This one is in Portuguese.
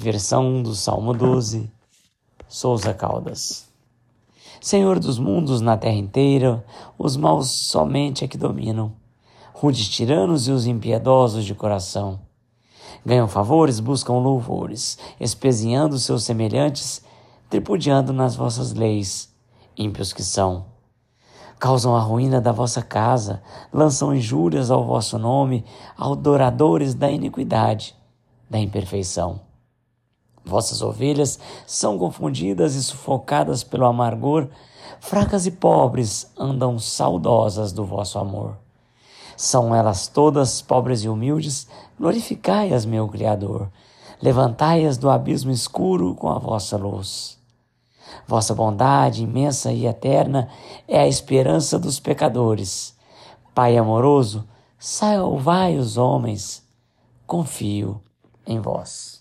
Versão do Salmo 12, Souza Caldas. Senhor dos mundos na terra inteira, os maus somente é que dominam, rudes tiranos e os impiedosos de coração. Ganham favores, buscam louvores, espezinhando seus semelhantes, tripudiando nas vossas leis, ímpios que são. Causam a ruína da vossa casa, lançam injúrias ao vosso nome, adoradores da iniquidade, da imperfeição. Vossas ovelhas são confundidas e sufocadas pelo amargor, fracas e pobres andam saudosas do vosso amor. São elas todas pobres e humildes, glorificai-as, meu Criador. Levantai-as do abismo escuro com a vossa luz. Vossa bondade imensa e eterna é a esperança dos pecadores. Pai amoroso, salvai os homens. Confio em vós.